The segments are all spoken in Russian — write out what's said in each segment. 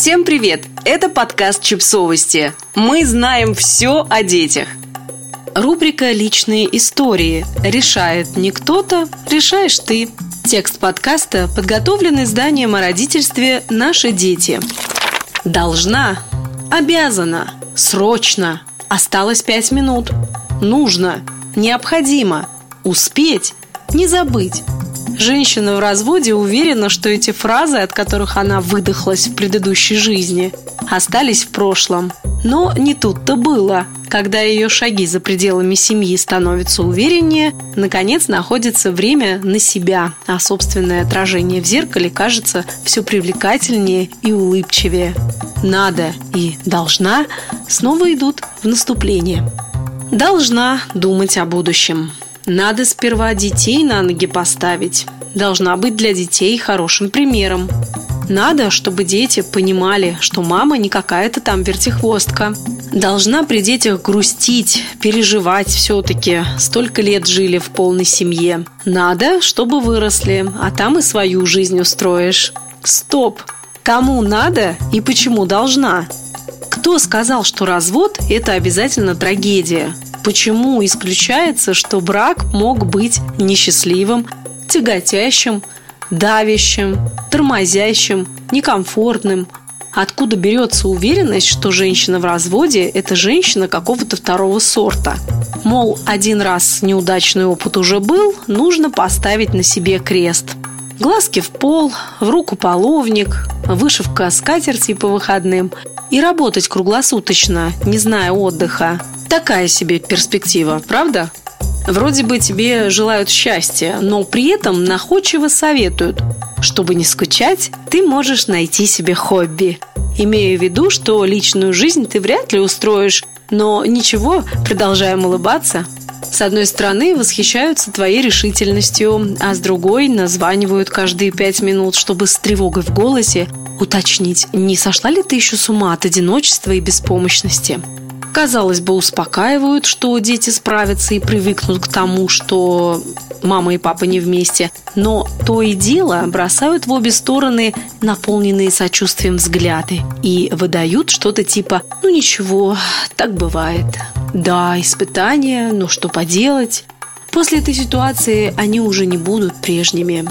Всем привет! Это подкаст «Чипсовости». Мы знаем все о детях. Рубрика «Личные истории». Решает не кто-то, решаешь ты. Текст подкаста подготовлен изданием о родительстве «Наши дети». Должна, обязана, срочно, осталось пять минут, нужно, необходимо, успеть, не забыть. Женщина в разводе уверена, что эти фразы, от которых она выдохлась в предыдущей жизни, остались в прошлом. Но не тут-то было. Когда ее шаги за пределами семьи становятся увереннее, наконец находится время на себя, а собственное отражение в зеркале кажется все привлекательнее и улыбчивее. «Надо» и «должна» снова идут в наступление. Должна думать о будущем. Надо сперва детей на ноги поставить. Должна быть для детей хорошим примером. Надо, чтобы дети понимали, что мама не какая-то там вертихвостка. Должна при детях грустить, переживать все-таки. Столько лет жили в полной семье. Надо, чтобы выросли, а там и свою жизнь устроишь. Стоп! Кому надо и почему должна? Кто сказал, что развод – это обязательно трагедия? Почему исключается, что брак мог быть несчастливым, тяготящим, давящим, тормозящим, некомфортным? Откуда берется уверенность, что женщина в разводе – это женщина какого-то второго сорта? Мол, один раз неудачный опыт уже был, нужно поставить на себе крест. Глазки в пол, в руку половник, вышивка скатерти по выходным и работать круглосуточно, не зная отдыха. Такая себе перспектива, правда? Вроде бы тебе желают счастья, но при этом находчиво советуют. Чтобы не скучать, ты можешь найти себе хобби. Имея в виду, что личную жизнь ты вряд ли устроишь, но ничего, продолжаем улыбаться. С одной стороны, восхищаются твоей решительностью, а с другой названивают каждые пять минут, чтобы с тревогой в голосе уточнить, не сошла ли ты еще с ума от одиночества и беспомощности казалось бы, успокаивают, что дети справятся и привыкнут к тому, что мама и папа не вместе, но то и дело бросают в обе стороны наполненные сочувствием взгляды и выдают что-то типа «ну ничего, так бывает». Да, испытания, но что поделать? После этой ситуации они уже не будут прежними.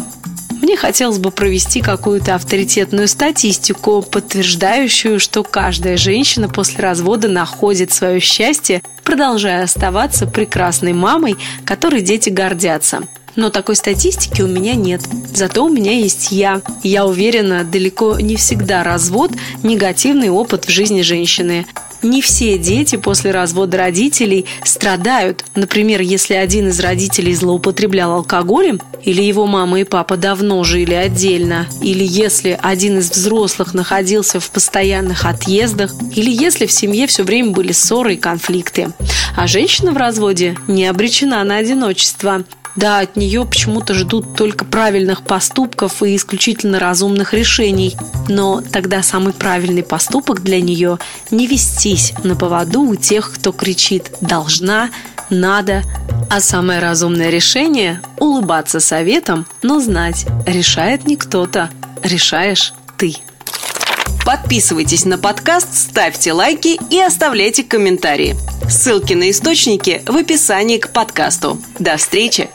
Мне хотелось бы провести какую-то авторитетную статистику, подтверждающую, что каждая женщина после развода находит свое счастье, продолжая оставаться прекрасной мамой, которой дети гордятся. Но такой статистики у меня нет. Зато у меня есть я. Я уверена, далеко не всегда развод – негативный опыт в жизни женщины. Не все дети после развода родителей страдают. Например, если один из родителей злоупотреблял алкоголем, или его мама и папа давно жили отдельно, или если один из взрослых находился в постоянных отъездах, или если в семье все время были ссоры и конфликты. А женщина в разводе не обречена на одиночество. Да, от нее почему-то ждут только правильных поступков и исключительно разумных решений. Но тогда самый правильный поступок для нее – не вестись на поводу у тех, кто кричит «должна», «надо», а самое разумное решение – улыбаться советом, но знать, решает не кто-то, решаешь ты. Подписывайтесь на подкаст, ставьте лайки и оставляйте комментарии. Ссылки на источники в описании к подкасту. До встречи!